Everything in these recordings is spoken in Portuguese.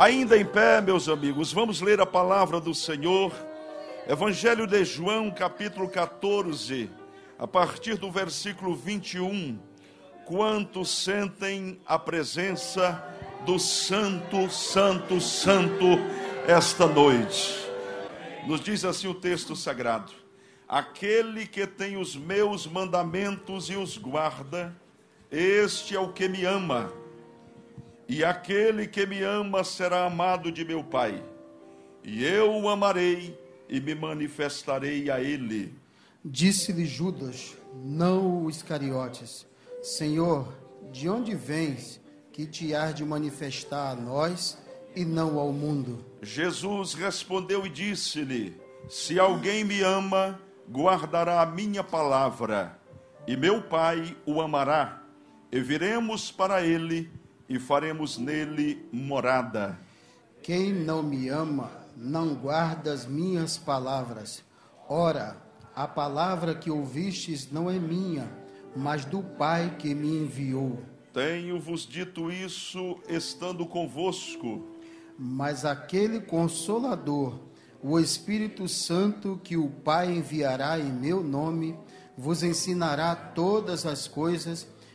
Ainda em pé, meus amigos, vamos ler a palavra do Senhor. Evangelho de João, capítulo 14, a partir do versículo 21. Quantos sentem a presença do Santo, Santo, Santo esta noite? Nos diz assim o texto sagrado: Aquele que tem os meus mandamentos e os guarda, este é o que me ama. E aquele que me ama será amado de meu Pai. E eu o amarei e me manifestarei a ele. Disse-lhe Judas, não o Iscariotes: Senhor, de onde vens que te hás de manifestar a nós e não ao mundo? Jesus respondeu e disse-lhe: Se alguém me ama, guardará a minha palavra, e meu Pai o amará e viremos para ele e faremos nele morada. Quem não me ama, não guarda as minhas palavras. Ora, a palavra que ouvistes não é minha, mas do Pai que me enviou. Tenho-vos dito isso estando convosco. Mas aquele consolador, o Espírito Santo que o Pai enviará em meu nome, vos ensinará todas as coisas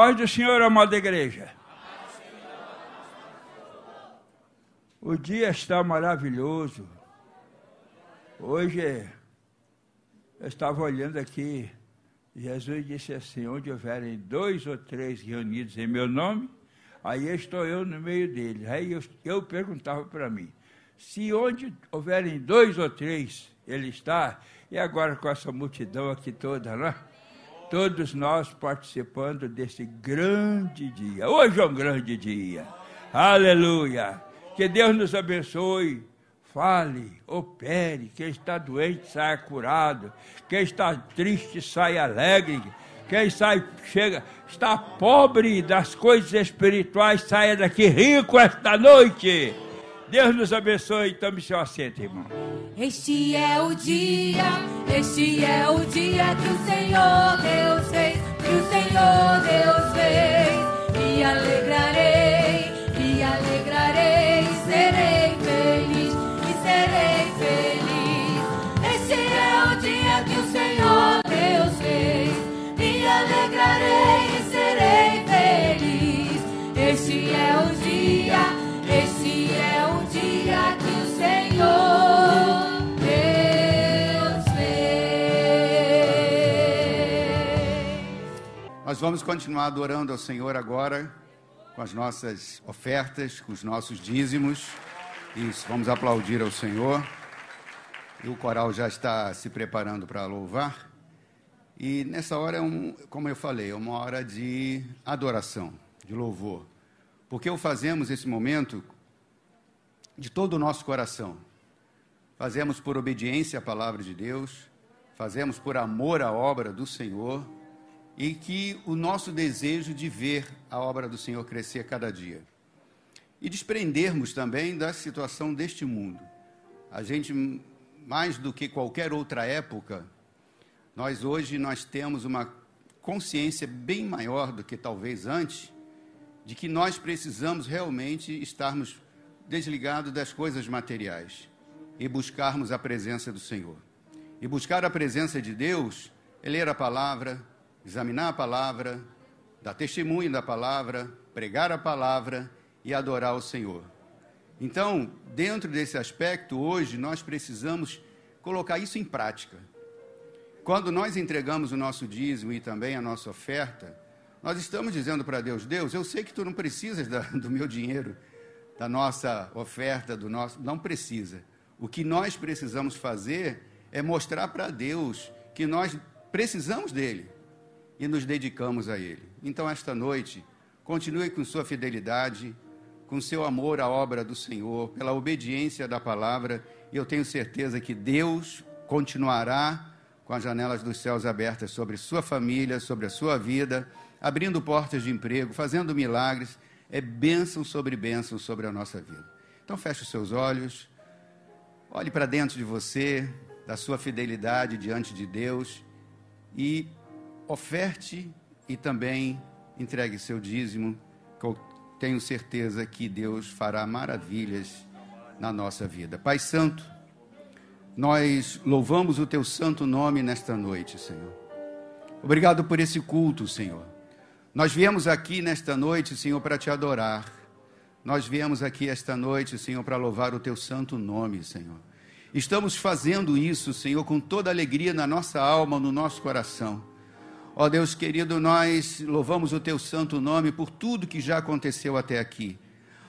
Paz do Senhor, amada igreja. O dia está maravilhoso. Hoje eu estava olhando aqui, Jesus disse assim: onde houverem dois ou três reunidos em meu nome, aí estou eu no meio deles. Aí eu, eu perguntava para mim: se onde houverem dois ou três ele está, e agora com essa multidão aqui toda, não é? Todos nós participando desse grande dia. Hoje é um grande dia. Aleluia. Que Deus nos abençoe. Fale, opere. Quem está doente saia curado. Quem está triste saia alegre. Quem sai, chega, está pobre das coisas espirituais, saia daqui rico esta noite. Deus nos abençoe. Tome seu assento, irmão. Este é o dia, este é o dia que o Senhor Deus fez, que o Senhor Deus fez. Me alegrarei, me alegrarei, Nós vamos continuar adorando ao Senhor agora com as nossas ofertas, com os nossos dízimos. Isso, vamos aplaudir ao Senhor. E o coral já está se preparando para louvar. E nessa hora é um, como eu falei, é uma hora de adoração, de louvor. Porque o fazemos esse momento de todo o nosso coração. Fazemos por obediência à palavra de Deus, fazemos por amor à obra do Senhor e que o nosso desejo de ver a obra do Senhor crescer cada dia. E desprendermos também da situação deste mundo. A gente, mais do que qualquer outra época, nós hoje nós temos uma consciência bem maior do que talvez antes, de que nós precisamos realmente estarmos desligados das coisas materiais e buscarmos a presença do Senhor. E buscar a presença de Deus é ler a palavra, examinar a palavra, dar testemunho da palavra, pregar a palavra e adorar o Senhor. Então, dentro desse aspecto, hoje nós precisamos colocar isso em prática. quando nós entregamos o nosso dízimo e também a nossa oferta, nós estamos dizendo para Deus: Deus, eu sei que tu não precisas da, do meu dinheiro, da nossa oferta, do nosso. Não precisa. O que nós precisamos fazer é mostrar para Deus que nós precisamos dele e nos dedicamos a ele. Então, esta noite, continue com sua fidelidade, com seu amor à obra do Senhor, pela obediência da palavra, e eu tenho certeza que Deus continuará com as janelas dos céus abertas sobre sua família, sobre a sua vida, abrindo portas de emprego, fazendo milagres. É bênção sobre bênção sobre a nossa vida. Então, feche os seus olhos, olhe para dentro de você, da sua fidelidade diante de Deus e oferte e também entregue seu dízimo, que eu tenho certeza que Deus fará maravilhas na nossa vida. Pai Santo, nós louvamos o teu santo nome nesta noite, Senhor. Obrigado por esse culto, Senhor. Nós viemos aqui nesta noite, Senhor, para te adorar. Nós viemos aqui esta noite, Senhor, para louvar o teu santo nome, Senhor. Estamos fazendo isso, Senhor, com toda alegria na nossa alma, no nosso coração. Ó Deus querido, nós louvamos o teu santo nome por tudo que já aconteceu até aqui.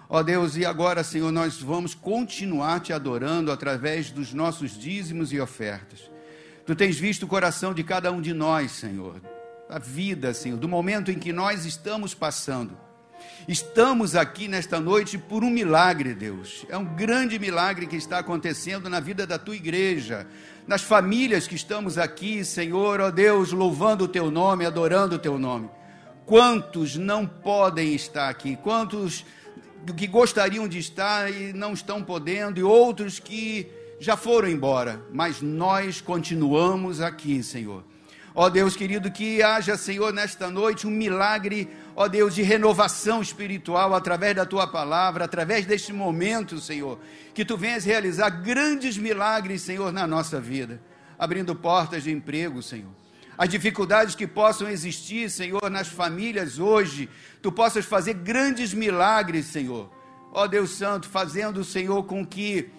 Ó Deus, e agora, Senhor, nós vamos continuar te adorando através dos nossos dízimos e ofertas. Tu tens visto o coração de cada um de nós, Senhor, a vida, Senhor, do momento em que nós estamos passando. Estamos aqui nesta noite por um milagre, Deus. É um grande milagre que está acontecendo na vida da tua igreja, nas famílias que estamos aqui, Senhor, ó Deus, louvando o teu nome, adorando o teu nome. Quantos não podem estar aqui? Quantos que gostariam de estar e não estão podendo, e outros que já foram embora, mas nós continuamos aqui, Senhor. Ó Deus querido, que haja, Senhor, nesta noite um milagre, ó Deus, de renovação espiritual através da tua palavra, através deste momento, Senhor, que tu venhas realizar grandes milagres, Senhor, na nossa vida, abrindo portas de emprego, Senhor as dificuldades que possam existir, Senhor, nas famílias hoje, tu possas fazer grandes milagres, Senhor. Ó Deus Santo, fazendo, Senhor, com que,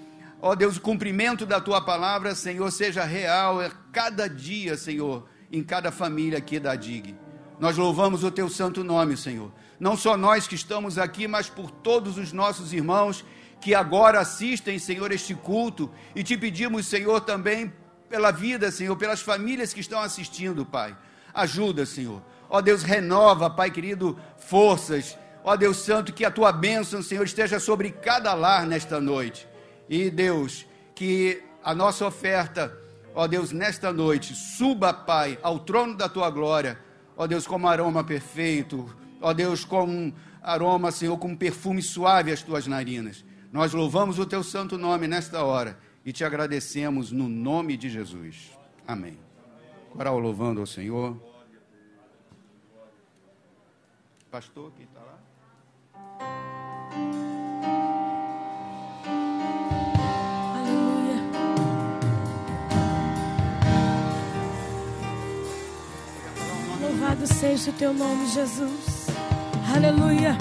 ó Deus, o cumprimento da tua palavra, Senhor, seja real a cada dia, Senhor, em cada família aqui da DIG. Nós louvamos o teu santo nome, Senhor. Não só nós que estamos aqui, mas por todos os nossos irmãos que agora assistem, Senhor, este culto, e te pedimos, Senhor, também pela vida, Senhor, pelas famílias que estão assistindo, Pai. Ajuda, Senhor. Ó Deus, renova, Pai querido, forças. Ó Deus Santo, que a tua bênção, Senhor, esteja sobre cada lar nesta noite. E Deus, que a nossa oferta, ó Deus, nesta noite, suba, Pai, ao trono da tua glória. Ó Deus, como aroma perfeito. Ó Deus, como aroma, Senhor, como perfume suave às tuas narinas. Nós louvamos o teu santo nome nesta hora e te agradecemos no nome de Jesus. Amém. Coral louvando ao Senhor. Pastor, quem está lá? Louvado seja o teu nome, Jesus. Aleluia.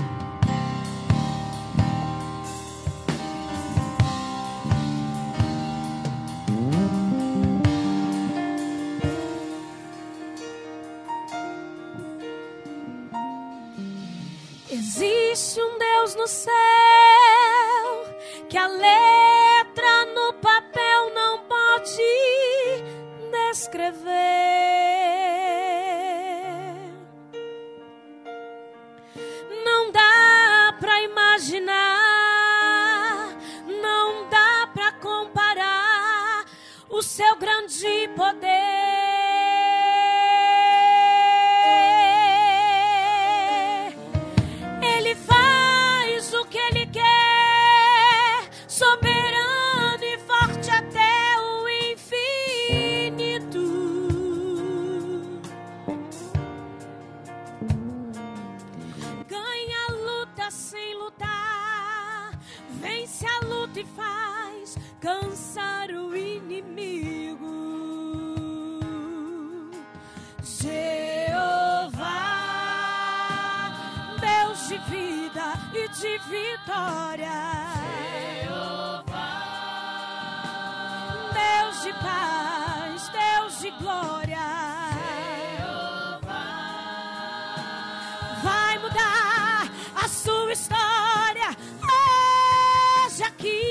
Tua história hoje aqui.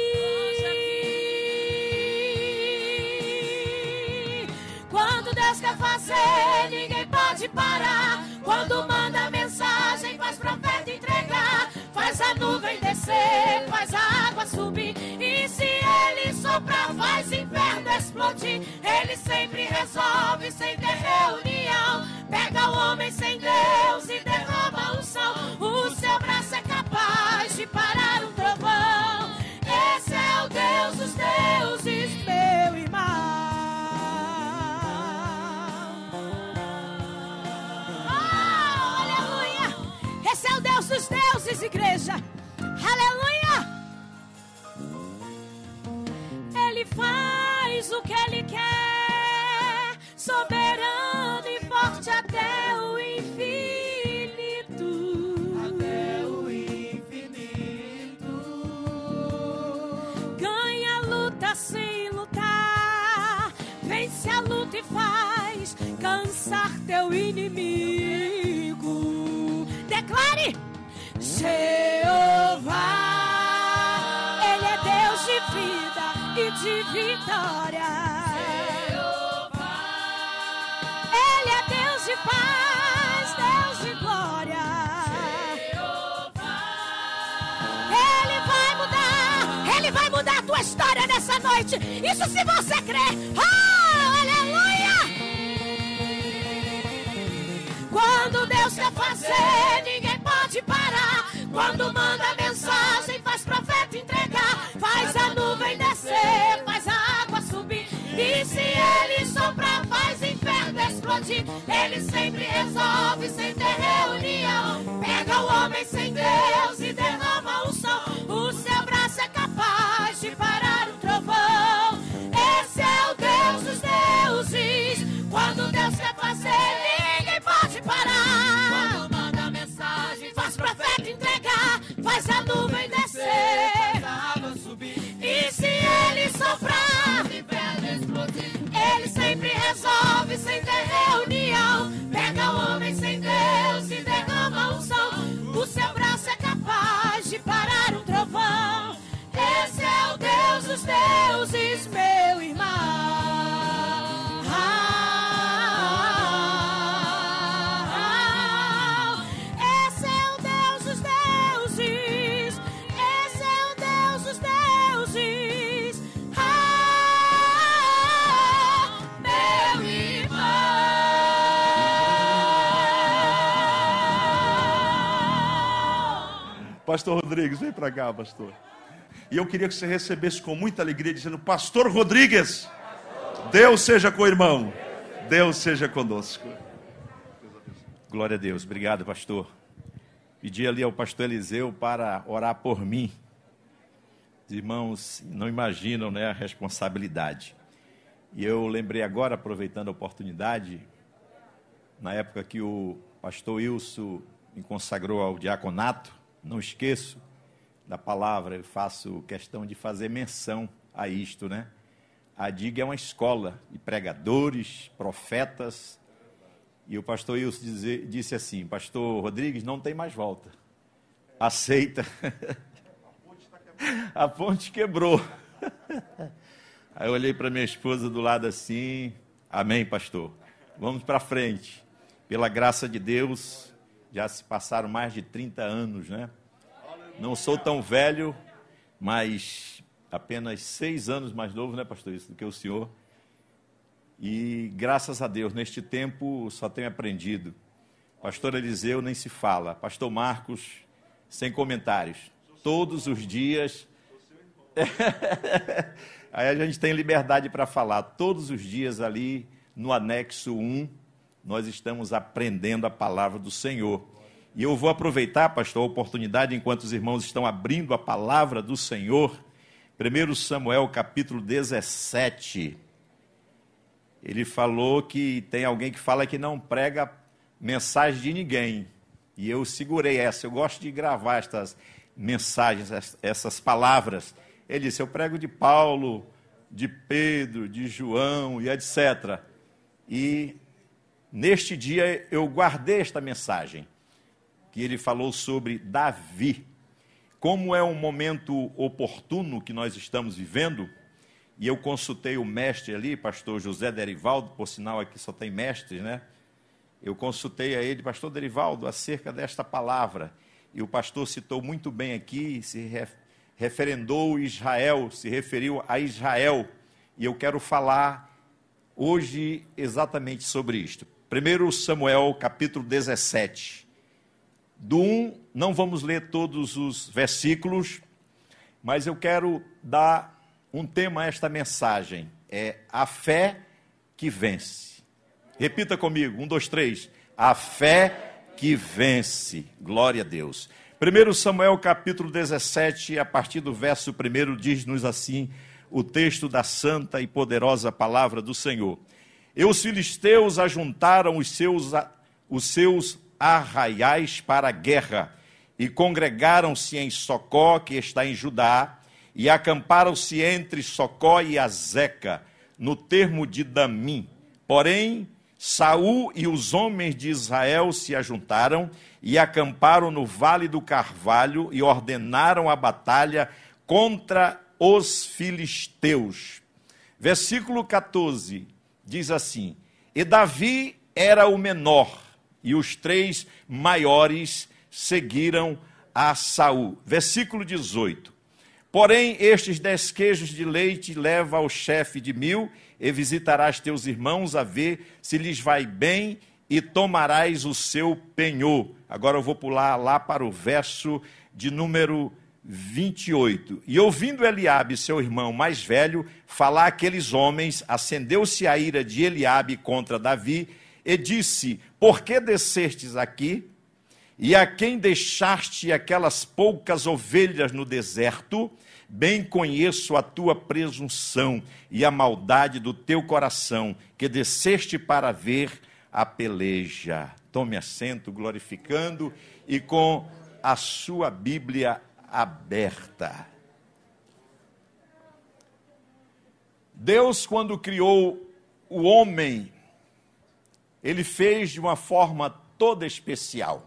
Quando Deus quer fazer, ninguém pode parar. Quando manda mensagem, faz profeta entregar. Faz a nuvem descer, faz a água subir. E se ele soprar, faz inferno explodir. Ele sempre resolve sem ter reunião. Pega o homem sem Deus e derrama o som. O seu braço capaz de parar um trovão. Esse é o Deus dos deuses, meu irmão. Oh, aleluia! Esse é o Deus dos deuses, igreja. Aleluia! Ele faz o que ele quer, cansar teu inimigo. Declare: Jeová, Ele é Deus de vida e de vitória. Ele é Deus de paz, Deus de glória. Ele vai mudar, Ele vai mudar a tua história nessa noite. Isso se você crer. Oh, Deus quer fazer, ninguém pode parar. Quando manda mensagem, faz profeta entregar. Faz a nuvem descer, faz a água subir. E se ele soprar, faz inferno explodir. Ele sempre resolve sem ter reunião. Pega o homem sem Deus e derrama o som. O seu braço é capaz de parar ele sempre resolve sem ter reunião. Pega o homem sem Deus e derrama um som. O seu braço é capaz de parar um trovão. Esse é o Deus dos deuses, meu irmão. Pastor Rodrigues, vem para cá, pastor. E eu queria que você recebesse com muita alegria, dizendo: Pastor Rodrigues, Deus seja com o irmão, Deus seja conosco. Glória a Deus. Obrigado, pastor. Pedi ali ao pastor Eliseu para orar por mim. Os irmãos não imaginam né, a responsabilidade. E eu lembrei agora, aproveitando a oportunidade, na época que o pastor Wilson me consagrou ao diaconato, não esqueço da palavra, eu faço questão de fazer menção a isto, né? A DIG é uma escola de pregadores, profetas, e o pastor Wilson dizer, disse assim: Pastor Rodrigues, não tem mais volta. Aceita. A ponte quebrou. Aí eu olhei para minha esposa do lado assim: Amém, pastor. Vamos para frente. Pela graça de Deus, já se passaram mais de 30 anos, né? Não sou tão velho, mas apenas seis anos mais novo, né, pastor, isso do que o senhor. E graças a Deus, neste tempo só tenho aprendido. Pastor Eliseu nem se fala. Pastor Marcos, sem comentários. Todos os dias. Aí a gente tem liberdade para falar. Todos os dias ali no anexo 1, nós estamos aprendendo a palavra do Senhor. E eu vou aproveitar, pastor, a oportunidade, enquanto os irmãos estão abrindo a palavra do Senhor. 1 Samuel capítulo 17 ele falou que tem alguém que fala que não prega mensagem de ninguém. E eu segurei essa. Eu gosto de gravar estas mensagens, essas palavras. Ele disse: Eu prego de Paulo, de Pedro, de João e etc. E neste dia eu guardei esta mensagem, que ele falou sobre Davi. como é um momento oportuno que nós estamos vivendo, e eu consultei o mestre ali, pastor José Derivaldo, por sinal aqui só tem mestres, né? Eu consultei a ele, pastor Derivaldo, acerca desta palavra. E o pastor citou muito bem aqui, se referendou Israel, se referiu a Israel. E eu quero falar hoje exatamente sobre isto. Primeiro Samuel, capítulo 17. Do 1, não vamos ler todos os versículos, mas eu quero dar um tema a esta mensagem. É a fé que vence. Repita comigo, um, dois, três. A fé que vence. Glória a Deus. 1 Samuel capítulo 17, a partir do verso 1, diz-nos assim o texto da santa e poderosa palavra do Senhor. E os filisteus ajuntaram os seus, os seus arraiais para a guerra, e congregaram-se em Socó, que está em Judá, e acamparam-se entre Socó e Azeca, no termo de Damim. Porém, Saul e os homens de Israel se ajuntaram e acamparam no vale do Carvalho e ordenaram a batalha contra os filisteus. Versículo 14 diz assim: E Davi era o menor e os três maiores seguiram a Saul. Versículo 18. Porém, estes dez queijos de leite leva ao chefe de mil, e visitarás teus irmãos a ver se lhes vai bem, e tomarás o seu penhor. Agora eu vou pular lá para o verso de número 28. E ouvindo Eliabe, seu irmão mais velho, falar aqueles homens, acendeu-se a ira de Eliabe contra Davi, e disse: Por que descestes aqui? E a quem deixaste aquelas poucas ovelhas no deserto? Bem conheço a tua presunção e a maldade do teu coração, que desceste para ver a peleja. Tome assento, glorificando e com a sua Bíblia aberta. Deus, quando criou o homem, ele fez de uma forma toda especial.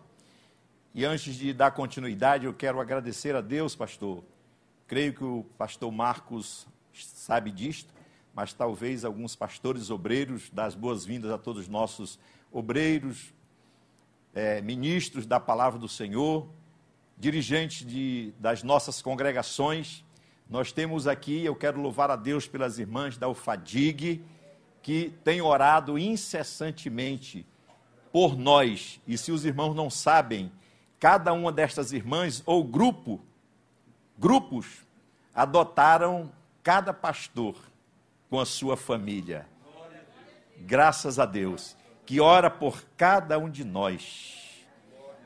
E antes de dar continuidade, eu quero agradecer a Deus, pastor. Creio que o pastor Marcos sabe disto, mas talvez alguns pastores obreiros, das boas-vindas a todos os nossos obreiros, é, ministros da palavra do Senhor, dirigentes de, das nossas congregações. Nós temos aqui, eu quero louvar a Deus pelas irmãs da UFADIG, que têm orado incessantemente por nós. E se os irmãos não sabem, cada uma destas irmãs ou grupo, grupos, adotaram cada pastor com a sua família. Graças a Deus, que ora por cada um de nós.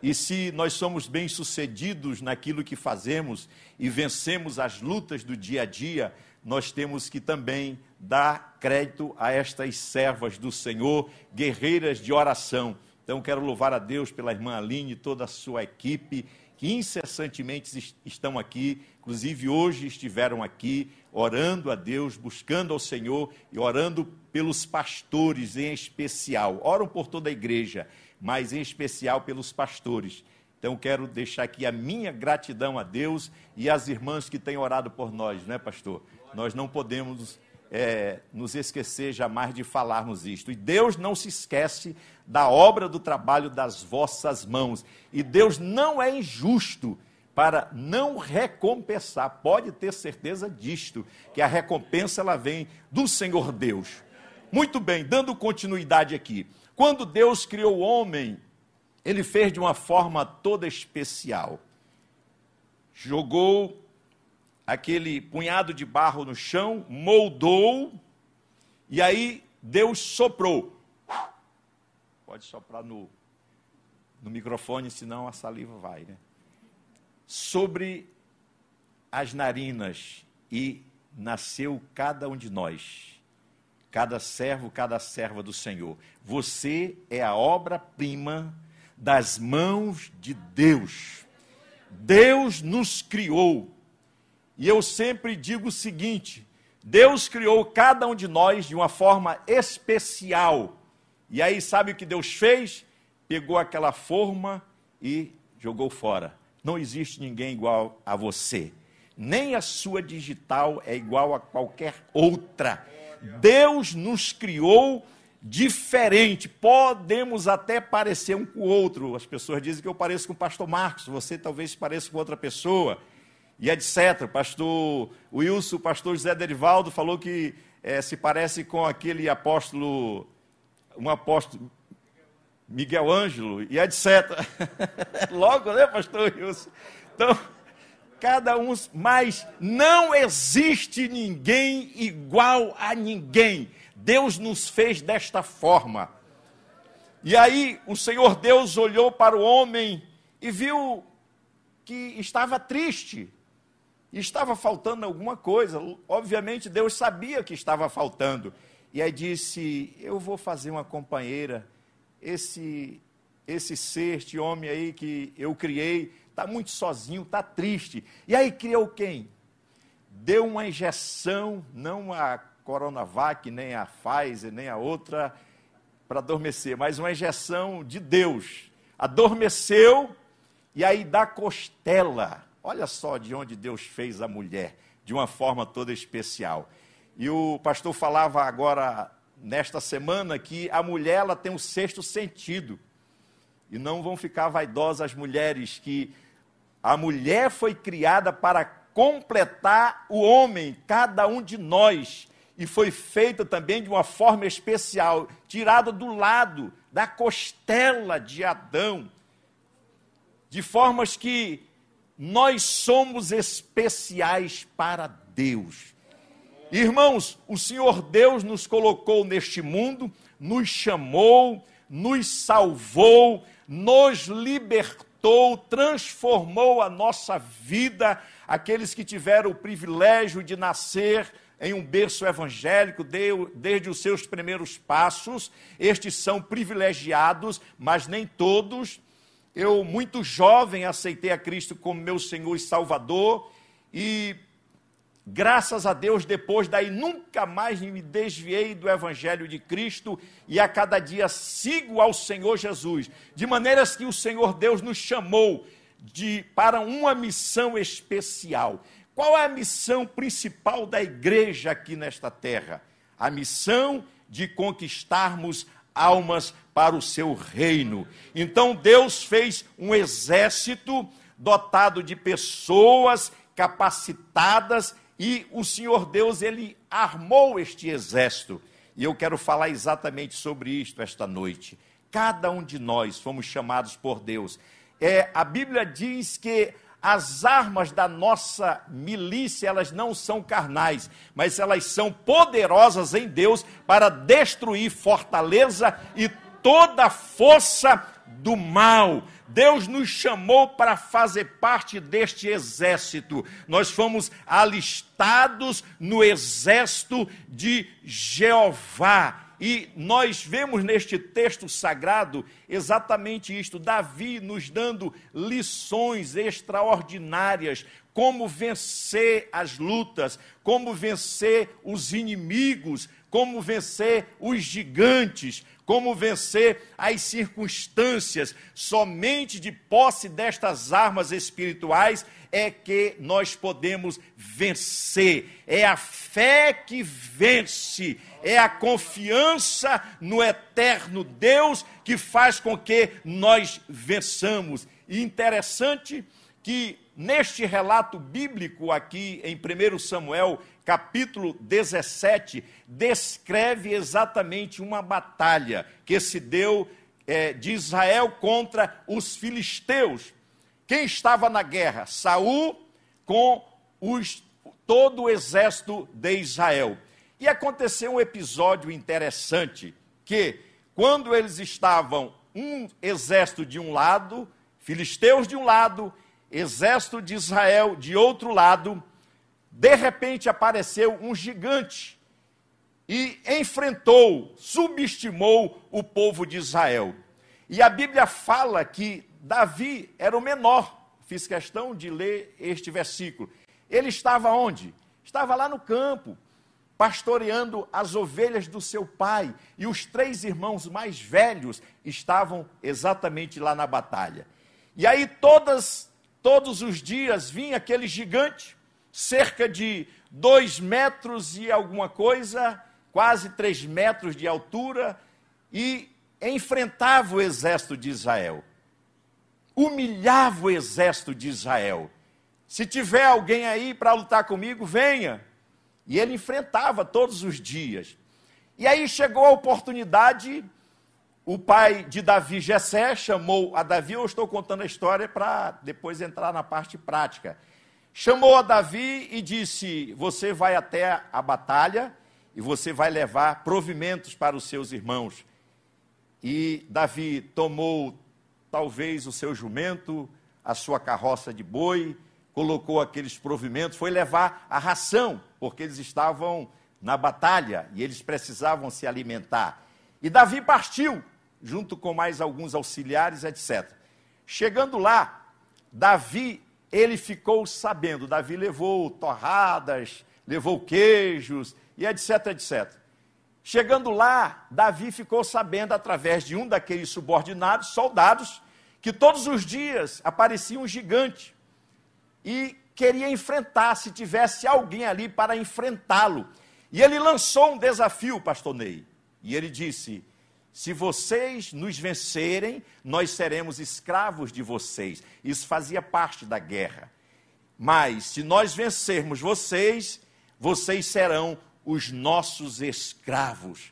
E se nós somos bem-sucedidos naquilo que fazemos e vencemos as lutas do dia a dia, nós temos que também dar crédito a estas servas do Senhor, guerreiras de oração. Então, quero louvar a Deus pela irmã Aline e toda a sua equipe, que incessantemente estão aqui, inclusive hoje estiveram aqui, orando a Deus, buscando ao Senhor e orando pelos pastores em especial. Oram por toda a igreja mas em especial pelos pastores. Então, quero deixar aqui a minha gratidão a Deus e às irmãs que têm orado por nós, não é, pastor? Nós não podemos é, nos esquecer jamais de falarmos isto. E Deus não se esquece da obra do trabalho das vossas mãos. E Deus não é injusto para não recompensar. Pode ter certeza disto, que a recompensa ela vem do Senhor Deus. Muito bem, dando continuidade aqui. Quando Deus criou o homem, ele fez de uma forma toda especial. Jogou aquele punhado de barro no chão, moldou, e aí Deus soprou. Pode soprar no, no microfone, senão a saliva vai, né? Sobre as narinas, e nasceu cada um de nós cada servo, cada serva do Senhor. Você é a obra-prima das mãos de Deus. Deus nos criou. E eu sempre digo o seguinte: Deus criou cada um de nós de uma forma especial. E aí, sabe o que Deus fez? Pegou aquela forma e jogou fora. Não existe ninguém igual a você. Nem a sua digital é igual a qualquer outra. Deus nos criou diferente. Podemos até parecer um com o outro. As pessoas dizem que eu pareço com o pastor Marcos, você talvez pareça com outra pessoa, e etc. O pastor Wilson, o pastor José Derivaldo falou que é, se parece com aquele apóstolo, um apóstolo, Miguel Ângelo, e etc. Logo, né, pastor Wilson? Então, cada um, mas não existe ninguém igual a ninguém. Deus nos fez desta forma. E aí o Senhor Deus olhou para o homem e viu que estava triste, estava faltando alguma coisa. Obviamente Deus sabia que estava faltando. E aí disse: Eu vou fazer uma companheira. Esse esse ser, este homem aí que eu criei, está muito sozinho, está triste. E aí criou quem? Deu uma injeção, não a Coronavac, nem a Pfizer, nem a outra, para adormecer, mas uma injeção de Deus. Adormeceu e aí da costela. Olha só de onde Deus fez a mulher, de uma forma toda especial. E o pastor falava agora, nesta semana, que a mulher ela tem um sexto sentido. E não vão ficar vaidosas as mulheres, que a mulher foi criada para completar o homem, cada um de nós e foi feita também de uma forma especial, tirada do lado da costela de Adão, de formas que nós somos especiais para Deus. Irmãos, o Senhor Deus nos colocou neste mundo, nos chamou, nos salvou, nos libertou, transformou a nossa vida. Aqueles que tiveram o privilégio de nascer em um berço evangélico desde os seus primeiros passos. Estes são privilegiados, mas nem todos. Eu, muito jovem, aceitei a Cristo como meu Senhor e Salvador e, graças a Deus, depois daí nunca mais me desviei do Evangelho de Cristo e a cada dia sigo ao Senhor Jesus, de maneiras que o Senhor Deus nos chamou de, para uma missão especial. Qual é a missão principal da igreja aqui nesta terra? A missão de conquistarmos almas para o seu reino. Então Deus fez um exército dotado de pessoas capacitadas e o Senhor Deus ele armou este exército. E eu quero falar exatamente sobre isto esta noite. Cada um de nós fomos chamados por Deus. É, a Bíblia diz que as armas da nossa milícia, elas não são carnais, mas elas são poderosas em Deus para destruir fortaleza e toda força do mal. Deus nos chamou para fazer parte deste exército. Nós fomos alistados no exército de Jeová. E nós vemos neste texto sagrado exatamente isto: Davi nos dando lições extraordinárias, como vencer as lutas, como vencer os inimigos, como vencer os gigantes, como vencer as circunstâncias. Somente de posse destas armas espirituais é que nós podemos vencer. É a fé que vence, é a confiança no eterno Deus que faz com que nós vençamos. E interessante que neste relato bíblico aqui em 1 Samuel, capítulo 17, descreve exatamente uma batalha que se deu é, de Israel contra os filisteus. Quem estava na guerra? Saul com os, todo o exército de Israel. E aconteceu um episódio interessante que quando eles estavam um exército de um lado, filisteus de um lado, exército de Israel de outro lado, de repente apareceu um gigante e enfrentou, subestimou o povo de Israel. E a Bíblia fala que Davi era o menor. Fiz questão de ler este versículo. Ele estava onde? Estava lá no campo, pastoreando as ovelhas do seu pai. E os três irmãos mais velhos estavam exatamente lá na batalha. E aí todas todos os dias vinha aquele gigante, cerca de dois metros e alguma coisa, quase três metros de altura, e enfrentava o exército de Israel. Humilhava o exército de Israel. Se tiver alguém aí para lutar comigo, venha. E ele enfrentava todos os dias. E aí chegou a oportunidade, o pai de Davi, Jessé, chamou a Davi, eu estou contando a história para depois entrar na parte prática. Chamou a Davi e disse: Você vai até a batalha e você vai levar provimentos para os seus irmãos. E Davi tomou talvez o seu jumento, a sua carroça de boi, colocou aqueles provimentos, foi levar a ração, porque eles estavam na batalha e eles precisavam se alimentar. E Davi partiu, junto com mais alguns auxiliares, etc. Chegando lá, Davi, ele ficou sabendo, Davi levou torradas, levou queijos e etc, etc. Chegando lá, Davi ficou sabendo, através de um daqueles subordinados, soldados, que todos os dias aparecia um gigante e queria enfrentar, se tivesse alguém ali para enfrentá-lo. E ele lançou um desafio, pastor Ney. E ele disse: Se vocês nos vencerem, nós seremos escravos de vocês. Isso fazia parte da guerra. Mas se nós vencermos vocês, vocês serão os nossos escravos.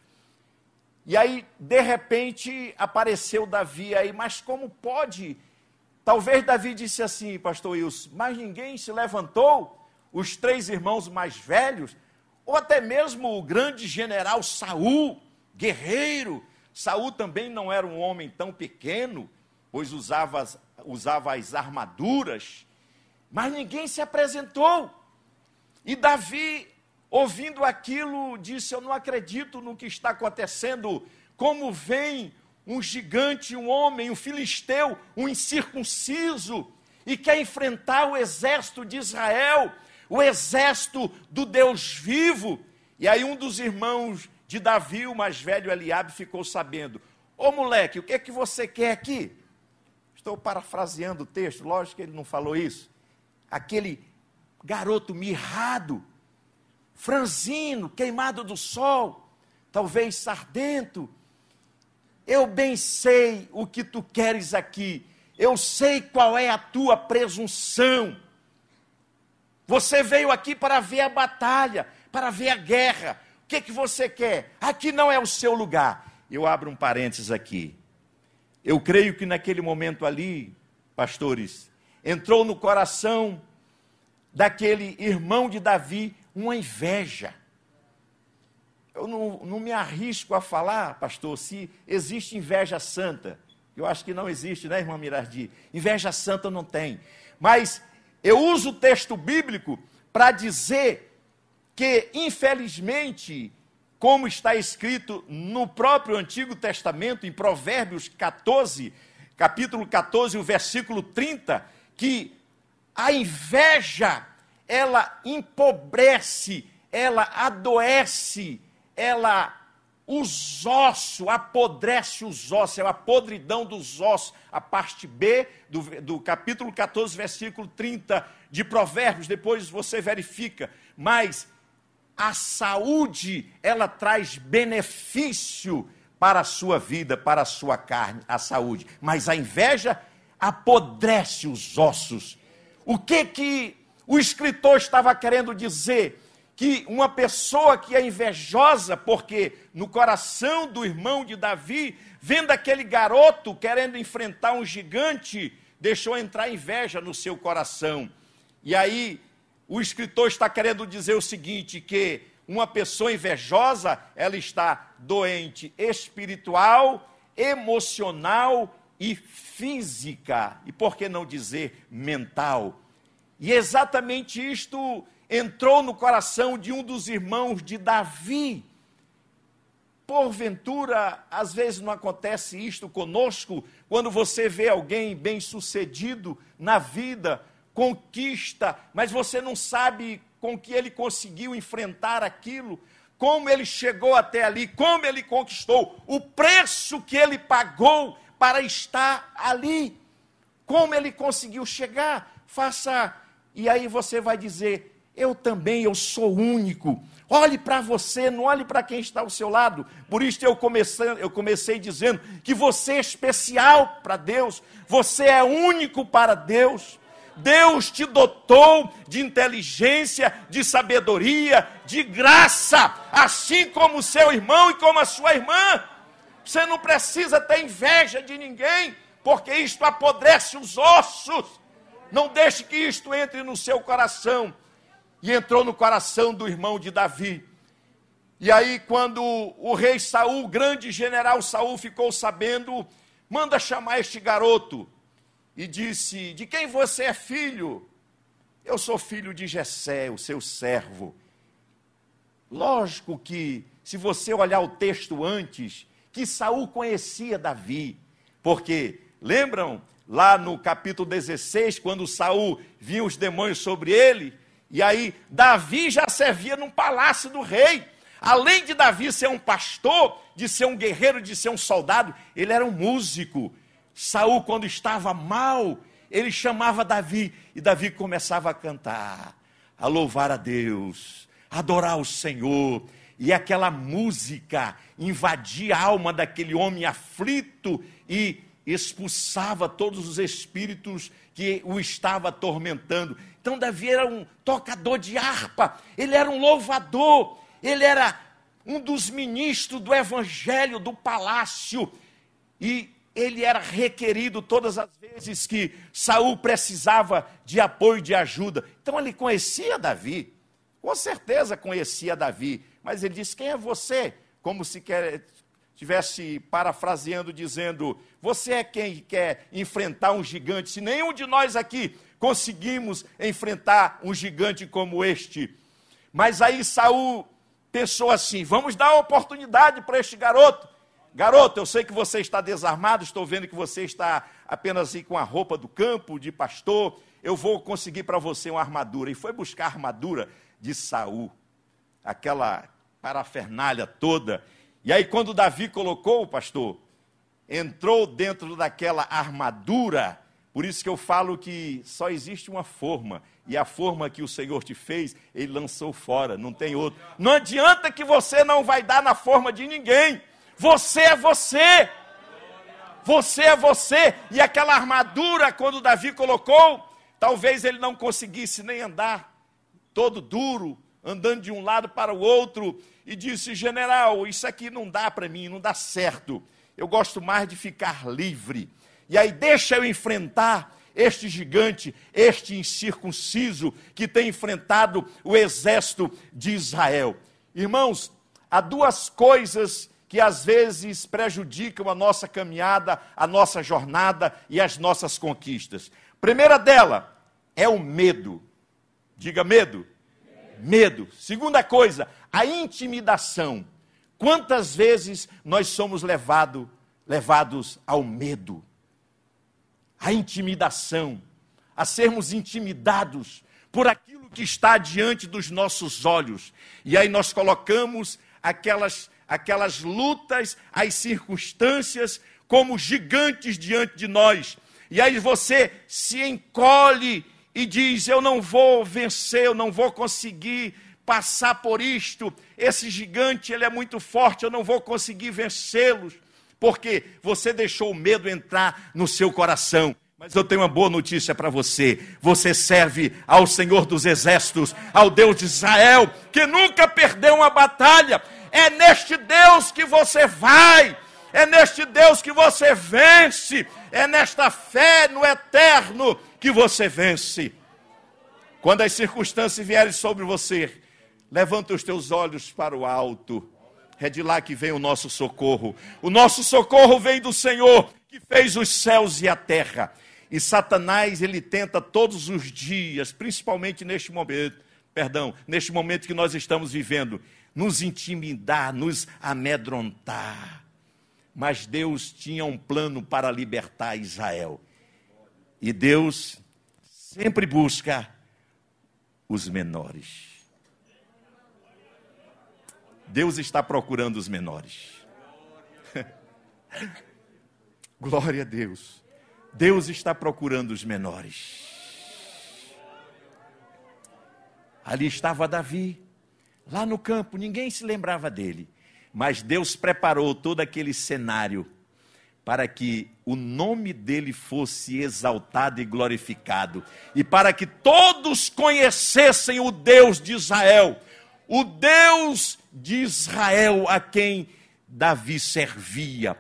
E aí, de repente, apareceu Davi aí, mas como pode Talvez Davi disse assim, pastor Wilson, mas ninguém se levantou, os três irmãos mais velhos, ou até mesmo o grande general Saul, guerreiro. Saul também não era um homem tão pequeno, pois usava, usava as armaduras, mas ninguém se apresentou. E Davi, ouvindo aquilo, disse: Eu não acredito no que está acontecendo, como vem um gigante, um homem, um filisteu, um incircunciso, e quer enfrentar o exército de Israel, o exército do Deus vivo. E aí um dos irmãos de Davi, o mais velho Eliabe, ficou sabendo: Ô moleque, o que é que você quer aqui? Estou parafraseando o texto, lógico que ele não falou isso. Aquele garoto mirrado, franzino, queimado do sol, talvez sardento, eu bem sei o que tu queres aqui. Eu sei qual é a tua presunção. Você veio aqui para ver a batalha, para ver a guerra. O que, que você quer? Aqui não é o seu lugar. Eu abro um parênteses aqui. Eu creio que naquele momento ali, pastores, entrou no coração daquele irmão de Davi uma inveja eu não, não me arrisco a falar, pastor, se existe inveja santa. Eu acho que não existe, né, irmã Mirardi? Inveja santa não tem. Mas eu uso o texto bíblico para dizer que, infelizmente, como está escrito no próprio Antigo Testamento, em Provérbios 14, capítulo 14, o versículo 30, que a inveja, ela empobrece, ela adoece ela os ossos, apodrece os ossos, é a podridão dos ossos. A parte B do, do capítulo 14, versículo 30 de Provérbios, depois você verifica. Mas a saúde, ela traz benefício para a sua vida, para a sua carne, a saúde. Mas a inveja apodrece os ossos. O que que o escritor estava querendo dizer? que uma pessoa que é invejosa, porque no coração do irmão de Davi, vendo aquele garoto querendo enfrentar um gigante, deixou entrar inveja no seu coração. E aí, o escritor está querendo dizer o seguinte: que uma pessoa invejosa, ela está doente espiritual, emocional e física, e por que não dizer mental? E exatamente isto entrou no coração de um dos irmãos de Davi. Porventura, às vezes não acontece isto conosco, quando você vê alguém bem-sucedido na vida, conquista, mas você não sabe com que ele conseguiu enfrentar aquilo, como ele chegou até ali, como ele conquistou, o preço que ele pagou para estar ali, como ele conseguiu chegar. faça. E aí você vai dizer: Eu também, eu sou único. Olhe para você, não olhe para quem está ao seu lado. Por isso eu comecei, eu comecei dizendo que você é especial para Deus, você é único para Deus. Deus te dotou de inteligência, de sabedoria, de graça, assim como o seu irmão e como a sua irmã. Você não precisa ter inveja de ninguém, porque isto apodrece os ossos. Não deixe que isto entre no seu coração. E entrou no coração do irmão de Davi. E aí, quando o rei Saul, o grande general Saul, ficou sabendo, manda chamar este garoto e disse: De quem você é filho? Eu sou filho de Jessé, o seu servo. Lógico que, se você olhar o texto antes, que Saul conhecia Davi, porque lembram lá no capítulo 16, quando Saul vinha os demônios sobre ele, e aí Davi já servia num palácio do rei. Além de Davi ser um pastor, de ser um guerreiro, de ser um soldado, ele era um músico. Saul, quando estava mal, ele chamava Davi e Davi começava a cantar, a louvar a Deus, a adorar o Senhor. E aquela música invadia a alma daquele homem aflito e expulsava todos os espíritos que o estava atormentando. Então Davi era um tocador de harpa, ele era um louvador, ele era um dos ministros do evangelho do palácio. E ele era requerido todas as vezes que Saul precisava de apoio, de ajuda. Então ele conhecia Davi, com certeza conhecia Davi, mas ele disse: Quem é você? Como se quer, estivesse parafraseando, dizendo: Você é quem quer enfrentar um gigante, se nenhum de nós aqui conseguimos enfrentar um gigante como este. Mas aí Saul pensou assim: vamos dar oportunidade para este garoto. Garoto, eu sei que você está desarmado, estou vendo que você está apenas aí com a roupa do campo, de pastor. Eu vou conseguir para você uma armadura. E foi buscar a armadura de Saul, aquela parafernália toda. E aí, quando Davi colocou o pastor, entrou dentro daquela armadura. Por isso que eu falo que só existe uma forma. E a forma que o Senhor te fez, Ele lançou fora, não tem outra. Não adianta que você não vai dar na forma de ninguém. Você é você. Você é você. E aquela armadura, quando Davi colocou, talvez ele não conseguisse nem andar, todo duro, andando de um lado para o outro, e disse: General, isso aqui não dá para mim, não dá certo. Eu gosto mais de ficar livre. E aí, deixa eu enfrentar este gigante, este incircunciso que tem enfrentado o exército de Israel. Irmãos, há duas coisas que às vezes prejudicam a nossa caminhada, a nossa jornada e as nossas conquistas. Primeira dela é o medo. Diga medo. Medo. Segunda coisa, a intimidação. Quantas vezes nós somos levado, levados ao medo? A intimidação, a sermos intimidados por aquilo que está diante dos nossos olhos. E aí nós colocamos aquelas aquelas lutas, as circunstâncias, como gigantes diante de nós. E aí você se encolhe e diz: Eu não vou vencer, eu não vou conseguir passar por isto. Esse gigante ele é muito forte, eu não vou conseguir vencê-los. Porque você deixou o medo entrar no seu coração. Mas eu tenho uma boa notícia para você. Você serve ao Senhor dos Exércitos, ao Deus de Israel, que nunca perdeu uma batalha. É neste Deus que você vai, é neste Deus que você vence, é nesta fé no eterno que você vence. Quando as circunstâncias vierem sobre você, levanta os teus olhos para o alto. É de lá que vem o nosso socorro. O nosso socorro vem do Senhor, que fez os céus e a terra. E Satanás, ele tenta todos os dias, principalmente neste momento, perdão, neste momento que nós estamos vivendo, nos intimidar, nos amedrontar. Mas Deus tinha um plano para libertar Israel. E Deus sempre busca os menores. Deus está procurando os menores. Glória a Deus. Deus está procurando os menores. Ali estava Davi, lá no campo, ninguém se lembrava dele. Mas Deus preparou todo aquele cenário para que o nome dele fosse exaltado e glorificado, e para que todos conhecessem o Deus de Israel, o Deus de Israel a quem Davi servia.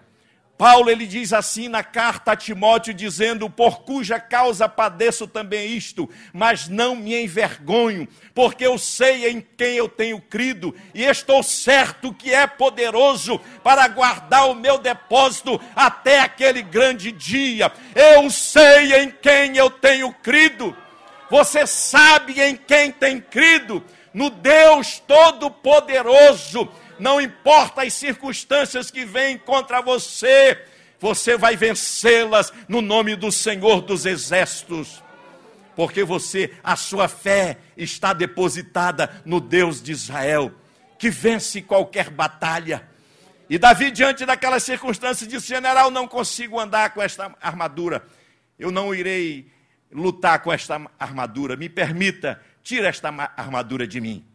Paulo ele diz assim na carta a Timóteo dizendo: "Por cuja causa padeço também isto, mas não me envergonho, porque eu sei em quem eu tenho crido e estou certo que é poderoso para guardar o meu depósito até aquele grande dia. Eu sei em quem eu tenho crido. Você sabe em quem tem crido? No Deus todo-poderoso não importa as circunstâncias que vêm contra você, você vai vencê-las no nome do Senhor dos Exércitos. Porque você, a sua fé está depositada no Deus de Israel, que vence qualquer batalha. E Davi, diante daquelas circunstâncias, disse: General, não consigo andar com esta armadura. Eu não irei lutar com esta armadura. Me permita, tira esta armadura de mim.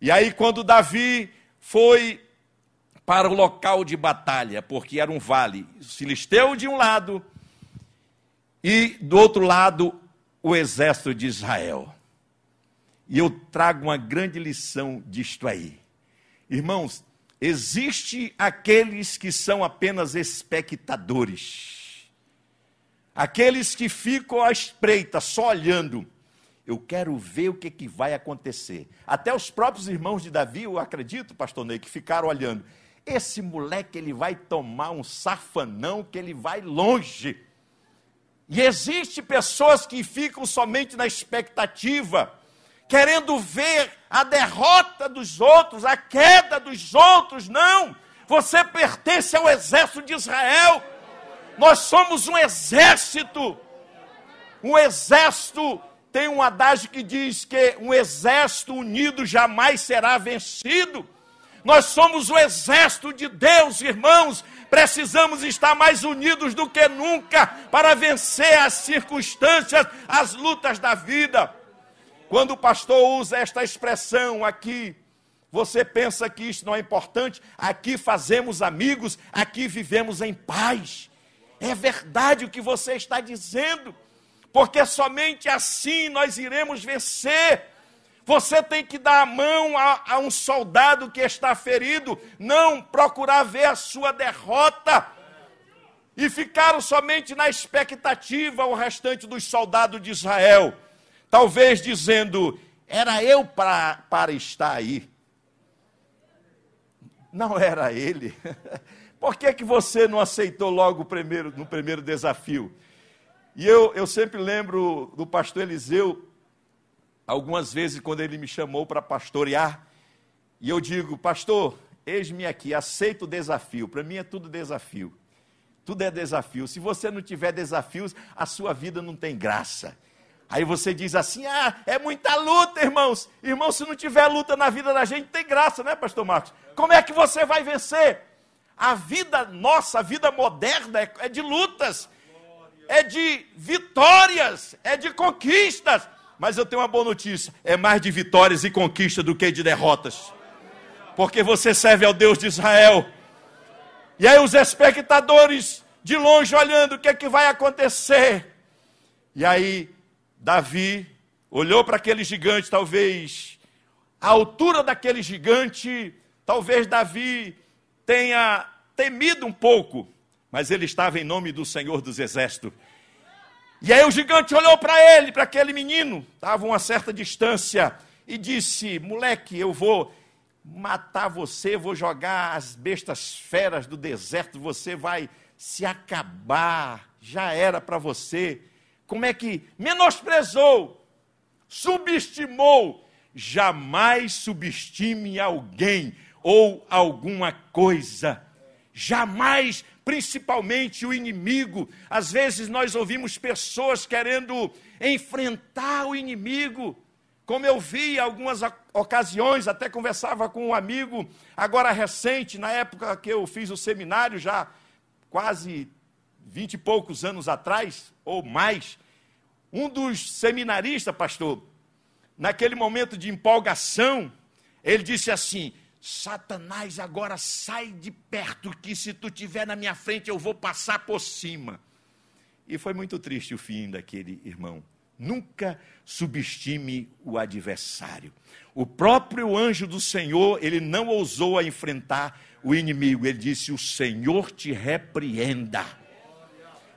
E aí, quando Davi foi para o local de batalha, porque era um vale. Filisteu de um lado e do outro lado o exército de Israel. E eu trago uma grande lição disto aí. Irmãos, existe aqueles que são apenas espectadores. Aqueles que ficam à espreita, só olhando. Eu quero ver o que, que vai acontecer. Até os próprios irmãos de Davi, eu acredito, pastor Ney, que ficaram olhando. Esse moleque, ele vai tomar um safanão que ele vai longe. E existe pessoas que ficam somente na expectativa, querendo ver a derrota dos outros, a queda dos outros. Não! Você pertence ao exército de Israel. Nós somos um exército. Um exército tem um adágio que diz que um exército unido jamais será vencido. Nós somos o exército de Deus, irmãos. Precisamos estar mais unidos do que nunca para vencer as circunstâncias, as lutas da vida. Quando o pastor usa esta expressão aqui, você pensa que isso não é importante? Aqui fazemos amigos, aqui vivemos em paz. É verdade o que você está dizendo porque somente assim nós iremos vencer. Você tem que dar a mão a, a, um soldado que está ferido, não procurar ver a sua derrota. E ficaram somente na expectativa o restante dos soldados de Israel, talvez dizendo: era eu para estar aí. Não era ele. Por que, que você não aceitou logo primeiro, no primeiro desafio? E eu, eu sempre lembro do pastor Eliseu, algumas vezes quando ele me chamou para pastorear, e eu digo, pastor, eis-me aqui, aceito o desafio. Para mim é tudo desafio. Tudo é desafio. Se você não tiver desafios, a sua vida não tem graça. Aí você diz assim: ah, é muita luta, irmãos. Irmão, se não tiver luta na vida da gente, tem graça, né, Pastor Marcos? Como é que você vai vencer? A vida nossa, a vida moderna é, é de lutas é de vitórias, é de conquistas. Mas eu tenho uma boa notícia: é mais de vitórias e conquistas do que de derrotas. Porque você serve ao Deus de Israel. E aí os espectadores de longe olhando o que é que vai acontecer. E aí Davi olhou para aquele gigante, talvez a altura daquele gigante, talvez Davi tenha temido um pouco mas ele estava em nome do Senhor dos Exércitos. E aí o gigante olhou para ele, para aquele menino, estava uma certa distância, e disse: Moleque, eu vou matar você, vou jogar as bestas feras do deserto, você vai se acabar, já era para você. Como é que menosprezou, subestimou? Jamais subestime alguém ou alguma coisa. Jamais principalmente o inimigo. Às vezes nós ouvimos pessoas querendo enfrentar o inimigo. Como eu vi em algumas ocasiões, até conversava com um amigo, agora recente, na época que eu fiz o seminário, já quase vinte e poucos anos atrás, ou mais, um dos seminaristas, pastor, naquele momento de empolgação, ele disse assim: Satanás, agora sai de perto, que se tu estiver na minha frente eu vou passar por cima. E foi muito triste o fim daquele irmão. Nunca subestime o adversário. O próprio anjo do Senhor, ele não ousou a enfrentar o inimigo. Ele disse: O Senhor te repreenda.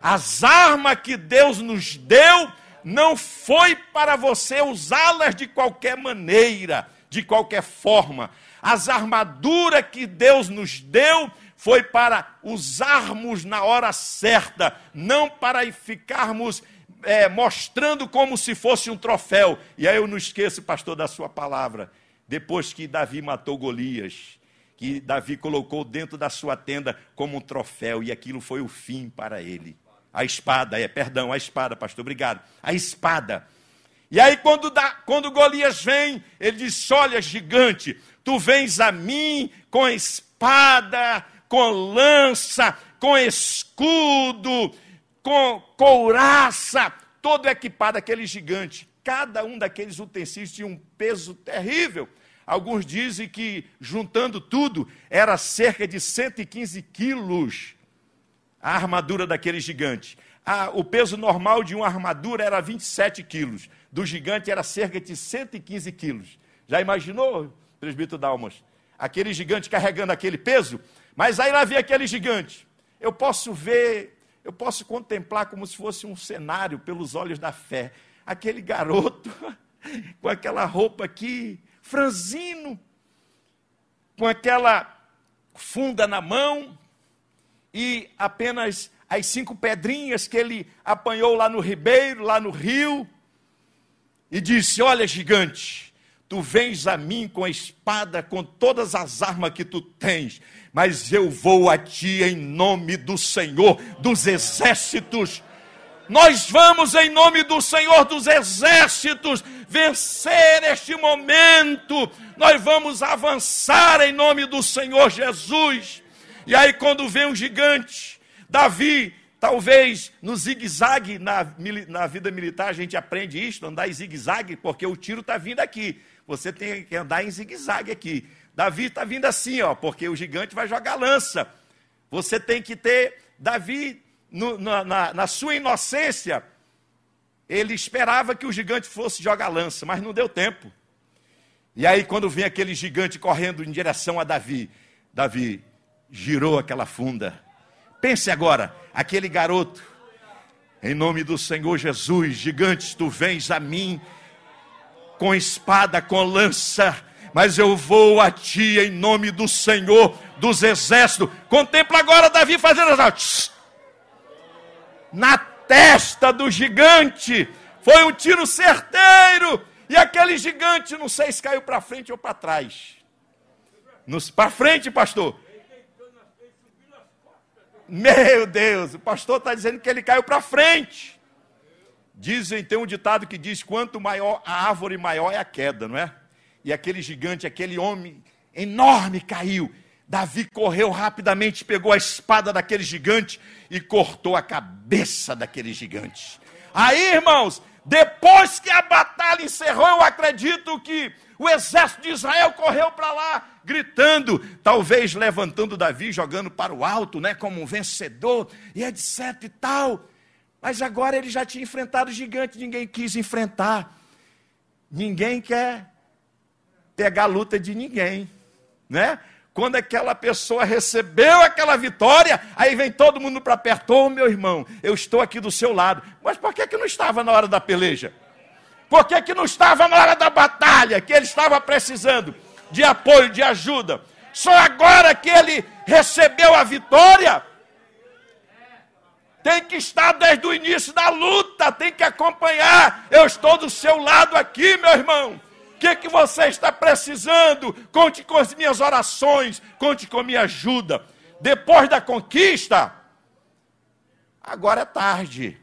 As armas que Deus nos deu não foi para você usá-las de qualquer maneira, de qualquer forma. As armaduras que Deus nos deu foi para usarmos na hora certa, não para ficarmos é, mostrando como se fosse um troféu. E aí eu não esqueço, pastor, da sua palavra. Depois que Davi matou Golias, que Davi colocou dentro da sua tenda como um troféu, e aquilo foi o fim para ele. A espada, é, perdão, a espada, pastor, obrigado. A espada. E aí, quando, dá, quando Golias vem, ele diz: Olha, gigante, tu vens a mim com espada, com lança, com escudo, com couraça, todo equipado, aquele gigante. Cada um daqueles utensílios tinha um peso terrível. Alguns dizem que, juntando tudo, era cerca de 115 quilos a armadura daquele gigante. Ah, o peso normal de uma armadura era 27 quilos. Do gigante era cerca de 115 quilos. Já imaginou, presbítero Dalmas? Aquele gigante carregando aquele peso? Mas aí lá vem aquele gigante. Eu posso ver, eu posso contemplar como se fosse um cenário pelos olhos da fé. Aquele garoto com aquela roupa aqui, franzino, com aquela funda na mão e apenas as cinco pedrinhas que ele apanhou lá no ribeiro, lá no rio, e disse: Olha, gigante, tu vens a mim com a espada, com todas as armas que tu tens, mas eu vou a ti em nome do Senhor dos exércitos. Nós vamos, em nome do Senhor dos exércitos, vencer este momento. Nós vamos avançar em nome do Senhor Jesus. E aí, quando vem um gigante, Davi, talvez no zigue-zague, na, na vida militar, a gente aprende isso, andar em zigue-zague, porque o tiro está vindo aqui. Você tem que andar em zigue-zague aqui. Davi está vindo assim, ó, porque o gigante vai jogar lança. Você tem que ter, Davi, no, na, na sua inocência, ele esperava que o gigante fosse jogar lança, mas não deu tempo. E aí, quando vem aquele gigante correndo em direção a Davi, Davi girou aquela funda. Pense agora, aquele garoto, em nome do Senhor Jesus, gigantes, tu vens a mim com espada, com lança mas eu vou a ti em nome do Senhor dos exércitos. Contempla agora Davi fazendo assim, na testa do gigante. Foi um tiro certeiro. E aquele gigante, não sei se caiu para frente ou para trás. Para frente, pastor. Meu Deus, o pastor está dizendo que ele caiu para frente. Dizem, tem um ditado que diz: quanto maior a árvore, maior é a queda, não é? e aquele gigante, aquele homem enorme caiu. Davi correu rapidamente, pegou a espada daquele gigante e cortou a cabeça daquele gigante. Aí, irmãos, depois que a batalha encerrou, eu acredito que o exército de Israel correu para lá, gritando, talvez levantando Davi, jogando para o alto, né, como um vencedor, e etc e tal. Mas agora ele já tinha enfrentado o gigante, ninguém quis enfrentar. Ninguém quer pegar a luta de ninguém, né? Quando aquela pessoa recebeu aquela vitória, aí vem todo mundo para perto, ô oh, meu irmão, eu estou aqui do seu lado. Mas por que, que não estava na hora da peleja? Por que, que não estava na hora da batalha, que ele estava precisando de apoio, de ajuda? Só agora que ele recebeu a vitória, tem que estar desde o início da luta, tem que acompanhar. Eu estou do seu lado aqui, meu irmão. O que, que você está precisando? Conte com as minhas orações, conte com a minha ajuda. Depois da conquista, agora é tarde.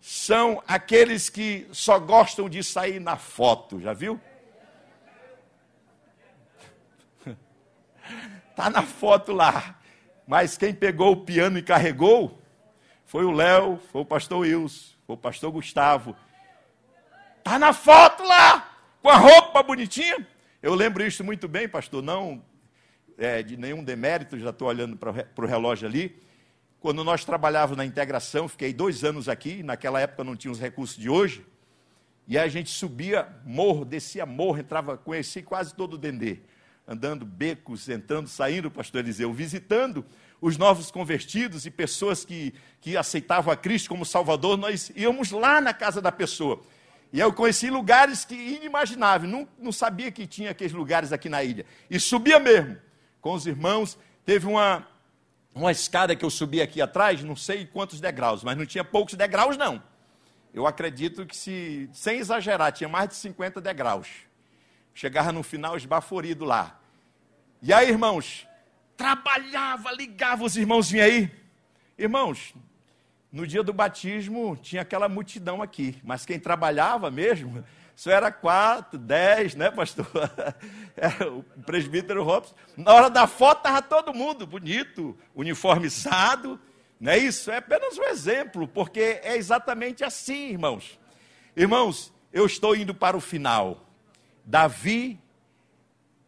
São aqueles que só gostam de sair na foto, já viu? Está na foto lá. Mas quem pegou o piano e carregou foi o Léo, foi o pastor Wilson, foi o pastor Gustavo. Está na foto lá com a roupa bonitinha. Eu lembro isso muito bem, pastor, não é, de nenhum demérito, já estou olhando para o relógio ali. Quando nós trabalhávamos na integração, fiquei dois anos aqui, naquela época não tinha os recursos de hoje, e a gente subia morro, descia morro, entrava, conheci quase todo o Dendê, andando becos, entrando, saindo, pastor Eliseu, visitando os novos convertidos e pessoas que, que aceitavam a Cristo como Salvador, nós íamos lá na casa da pessoa. E eu conheci lugares que inimagináveis, não, não sabia que tinha aqueles lugares aqui na ilha. E subia mesmo com os irmãos. Teve uma, uma escada que eu subi aqui atrás, não sei quantos degraus, mas não tinha poucos degraus, não. Eu acredito que, se, sem exagerar, tinha mais de 50 degraus. Chegava no final esbaforido lá. E aí, irmãos, trabalhava, ligava, os irmãos vinham aí. Irmãos, no dia do batismo tinha aquela multidão aqui, mas quem trabalhava mesmo, só era quatro, dez, né, pastor? Era o presbítero Robson. Na hora da foto estava todo mundo bonito, uniformizado, não é isso? É apenas um exemplo, porque é exatamente assim, irmãos. Irmãos, eu estou indo para o final. Davi,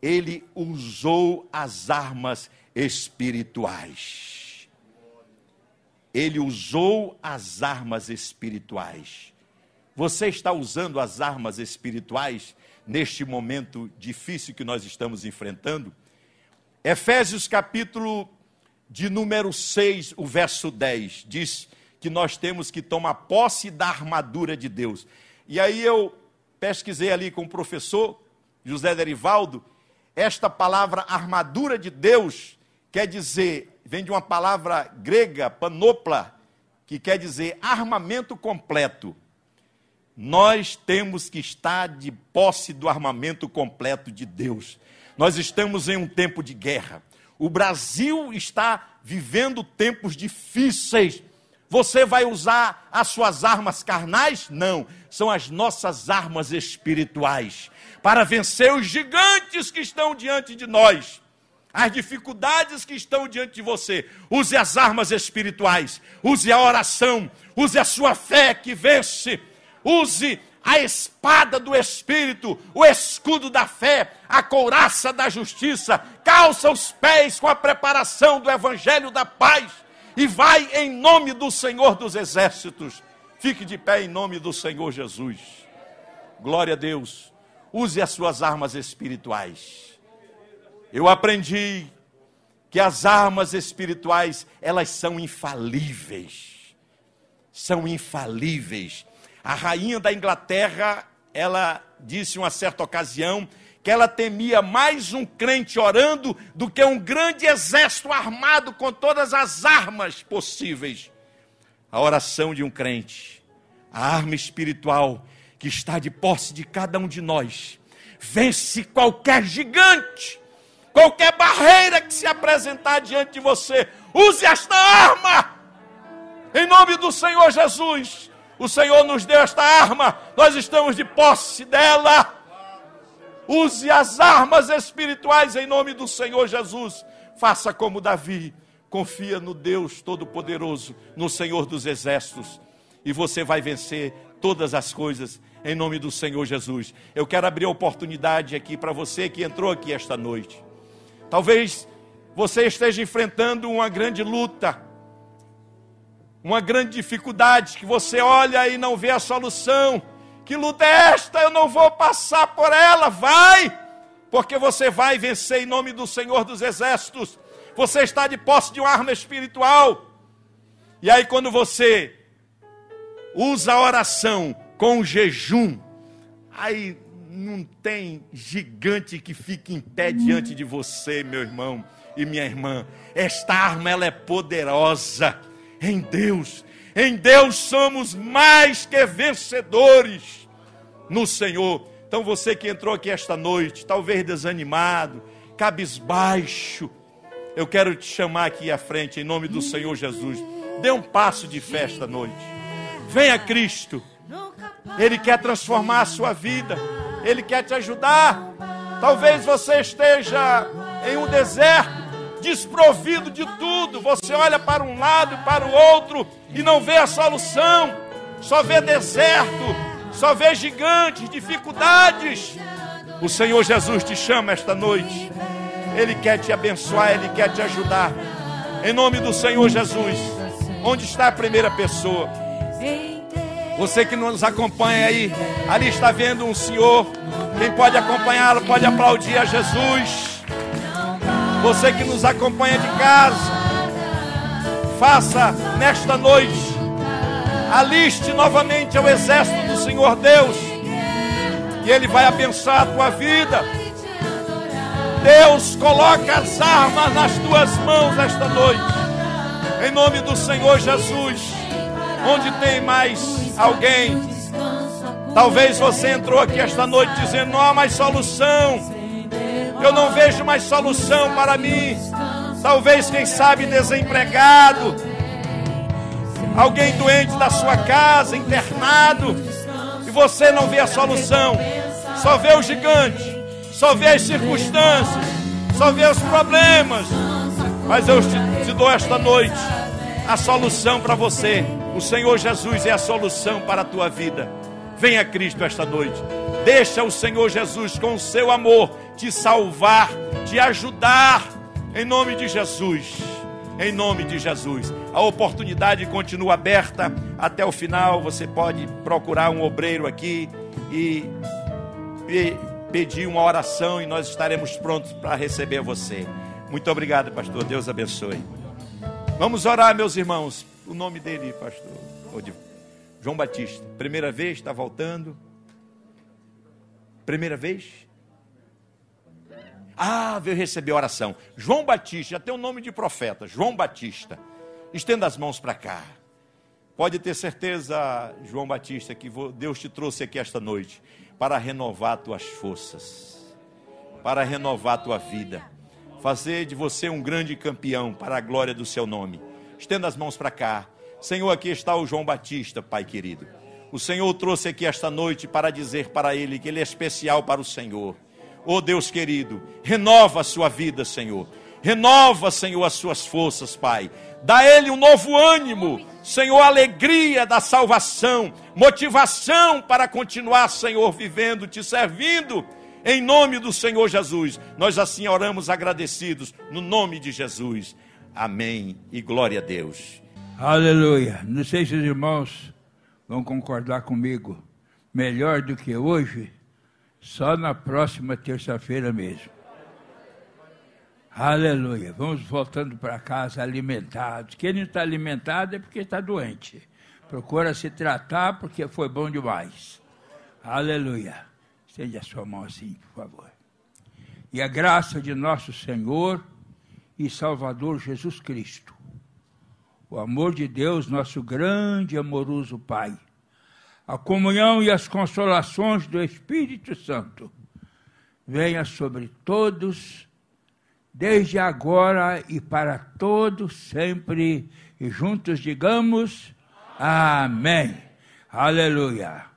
ele usou as armas espirituais. Ele usou as armas espirituais. Você está usando as armas espirituais neste momento difícil que nós estamos enfrentando? Efésios capítulo de número 6, o verso 10, diz que nós temos que tomar posse da armadura de Deus. E aí eu pesquisei ali com o professor José Derivaldo, esta palavra armadura de Deus quer dizer, vem de uma palavra grega, panopla, que quer dizer armamento completo. Nós temos que estar de posse do armamento completo de Deus. Nós estamos em um tempo de guerra. O Brasil está vivendo tempos difíceis. Você vai usar as suas armas carnais? Não, são as nossas armas espirituais para vencer os gigantes que estão diante de nós. As dificuldades que estão diante de você. Use as armas espirituais, use a oração, use a sua fé que vence, use a espada do Espírito, o escudo da fé, a couraça da justiça, calça os pés com a preparação do Evangelho da paz e vai em nome do Senhor dos Exércitos. Fique de pé em nome do Senhor Jesus. Glória a Deus. Use as suas armas espirituais. Eu aprendi que as armas espirituais, elas são infalíveis. São infalíveis. A rainha da Inglaterra, ela disse em uma certa ocasião que ela temia mais um crente orando do que um grande exército armado com todas as armas possíveis. A oração de um crente, a arma espiritual que está de posse de cada um de nós, vence qualquer gigante Qualquer barreira que se apresentar diante de você, use esta arma. Em nome do Senhor Jesus. O Senhor nos deu esta arma, nós estamos de posse dela. Use as armas espirituais em nome do Senhor Jesus. Faça como Davi, confia no Deus Todo-Poderoso, no Senhor dos Exércitos, e você vai vencer todas as coisas em nome do Senhor Jesus. Eu quero abrir a oportunidade aqui para você que entrou aqui esta noite. Talvez você esteja enfrentando uma grande luta, uma grande dificuldade, que você olha e não vê a solução. Que luta é esta? Eu não vou passar por ela. Vai, porque você vai vencer em nome do Senhor dos Exércitos. Você está de posse de uma arma espiritual. E aí, quando você usa a oração com jejum, aí não tem gigante que fique em pé diante de você, meu irmão e minha irmã. Esta arma ela é poderosa em Deus. Em Deus somos mais que vencedores no Senhor. Então você que entrou aqui esta noite, talvez desanimado, cabisbaixo, eu quero te chamar aqui à frente em nome do Senhor Jesus. Dê um passo de fé esta noite. Venha Cristo. Ele quer transformar a sua vida. Ele quer te ajudar. Talvez você esteja em um deserto, desprovido de tudo. Você olha para um lado e para o outro e não vê a solução, só vê deserto, só vê gigantes, dificuldades. O Senhor Jesus te chama esta noite. Ele quer te abençoar, Ele quer te ajudar. Em nome do Senhor Jesus. Onde está a primeira pessoa? Você que nos acompanha aí, ali está vendo um senhor. Quem pode acompanhá-lo pode aplaudir a Jesus. Você que nos acompanha de casa, faça nesta noite, aliste novamente ao exército do Senhor Deus, e Ele vai abençoar a tua vida. Deus coloca as armas nas tuas mãos esta noite, em nome do Senhor Jesus. Onde tem mais alguém? Talvez você entrou aqui esta noite dizendo: não há mais solução. Eu não vejo mais solução para mim. Talvez, quem sabe, desempregado. Alguém doente da sua casa, internado. E você não vê a solução. Só vê o gigante. Só vê as circunstâncias. Só vê os problemas. Mas eu te, te dou esta noite a solução para você. O Senhor Jesus é a solução para a tua vida. Venha Cristo esta noite. Deixa o Senhor Jesus com o seu amor te salvar, te ajudar, em nome de Jesus. Em nome de Jesus. A oportunidade continua aberta até o final. Você pode procurar um obreiro aqui e pedir uma oração e nós estaremos prontos para receber você. Muito obrigado, pastor. Deus abençoe. Vamos orar, meus irmãos. O nome dele, pastor. João Batista. Primeira vez, está voltando. Primeira vez? Ah, veio receber oração. João Batista, já tem o nome de profeta. João Batista. Estenda as mãos para cá. Pode ter certeza, João Batista, que Deus te trouxe aqui esta noite para renovar tuas forças, para renovar tua vida, fazer de você um grande campeão para a glória do seu nome. Estenda as mãos para cá. Senhor, aqui está o João Batista, Pai querido. O Senhor trouxe aqui esta noite para dizer para ele que ele é especial para o Senhor Oh Deus querido, renova a sua vida, Senhor. Renova, Senhor, as suas forças, Pai. Dá a ele um novo ânimo, Senhor, alegria da salvação, motivação para continuar, Senhor, vivendo, te servindo. Em nome do Senhor Jesus, nós assim oramos agradecidos, no nome de Jesus. Amém e glória a Deus. Aleluia. Não sei se os irmãos vão concordar comigo. Melhor do que hoje, só na próxima terça-feira mesmo. Aleluia. Vamos voltando para casa alimentados. Quem não está alimentado é porque está doente. Procura se tratar porque foi bom demais. Aleluia. Estende a sua mão assim, por favor. E a graça de nosso Senhor e Salvador Jesus Cristo, o amor de Deus, nosso grande e amoroso Pai a comunhão e as consolações do Espírito Santo venha sobre todos, desde agora e para todos sempre, e juntos digamos: Amém. Aleluia.